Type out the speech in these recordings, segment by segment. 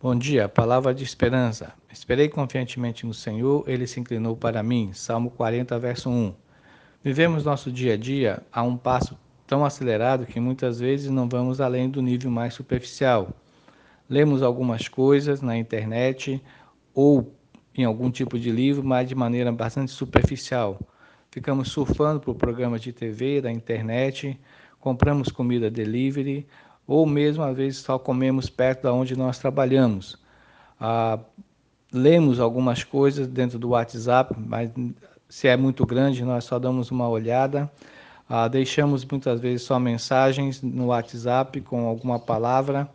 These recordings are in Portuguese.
Bom dia, palavra de esperança. Esperei confiantemente no Senhor, ele se inclinou para mim. Salmo 40, verso 1. Vivemos nosso dia a dia a um passo tão acelerado que muitas vezes não vamos além do nível mais superficial. Lemos algumas coisas na internet ou em algum tipo de livro, mas de maneira bastante superficial. Ficamos surfando por programas de TV, da internet, compramos comida delivery ou mesmo às vezes só comemos perto da onde nós trabalhamos. Ah, lemos algumas coisas dentro do WhatsApp, mas se é muito grande nós só damos uma olhada. Ah, deixamos muitas vezes só mensagens no WhatsApp com alguma palavra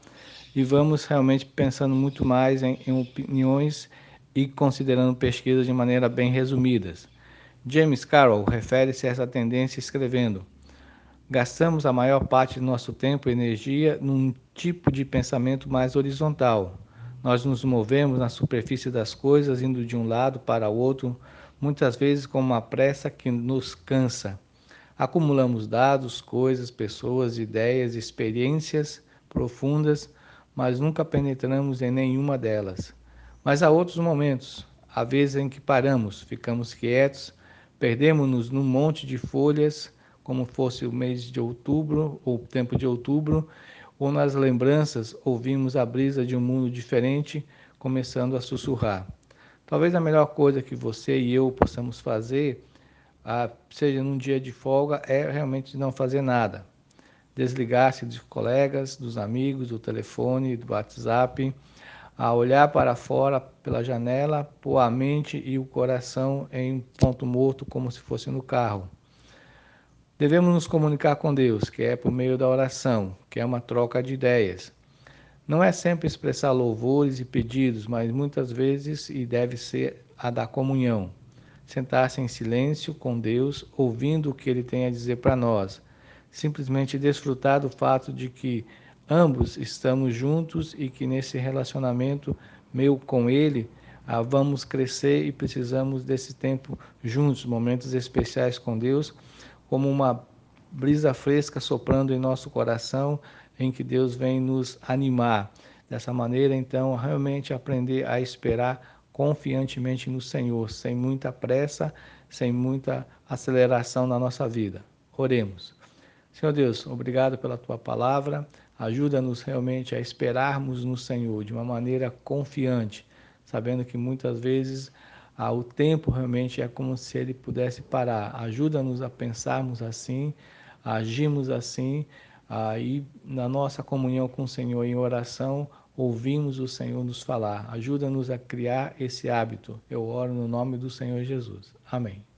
e vamos realmente pensando muito mais em, em opiniões e considerando pesquisas de maneira bem resumidas. James Carroll refere-se a essa tendência escrevendo: Gastamos a maior parte do nosso tempo e energia num tipo de pensamento mais horizontal. Nós nos movemos na superfície das coisas, indo de um lado para o outro, muitas vezes com uma pressa que nos cansa. Acumulamos dados, coisas, pessoas, ideias, experiências profundas, mas nunca penetramos em nenhuma delas. Mas há outros momentos, há vezes em que paramos, ficamos quietos, perdemos-nos num monte de folhas como fosse o mês de outubro, ou o tempo de outubro, ou nas lembranças ouvimos a brisa de um mundo diferente começando a sussurrar. Talvez a melhor coisa que você e eu possamos fazer, ah, seja num dia de folga, é realmente não fazer nada. Desligar-se dos colegas, dos amigos, do telefone, do WhatsApp, a olhar para fora pela janela, pôr a mente e o coração em ponto morto, como se fosse no carro. Devemos nos comunicar com Deus, que é por meio da oração, que é uma troca de ideias. Não é sempre expressar louvores e pedidos, mas muitas vezes e deve ser a da comunhão. Sentar-se em silêncio com Deus, ouvindo o que ele tem a dizer para nós. Simplesmente desfrutar do fato de que ambos estamos juntos e que nesse relacionamento meu com ele ah, vamos crescer e precisamos desse tempo juntos, momentos especiais com Deus como uma brisa fresca soprando em nosso coração, em que Deus vem nos animar. Dessa maneira, então, realmente aprender a esperar confiantemente no Senhor, sem muita pressa, sem muita aceleração na nossa vida. Oremos. Senhor Deus, obrigado pela tua palavra. Ajuda-nos realmente a esperarmos no Senhor de uma maneira confiante, sabendo que muitas vezes ah, o tempo realmente é como se ele pudesse parar. Ajuda-nos a pensarmos assim, a agirmos assim, ah, e na nossa comunhão com o Senhor em oração, ouvimos o Senhor nos falar. Ajuda-nos a criar esse hábito. Eu oro no nome do Senhor Jesus. Amém.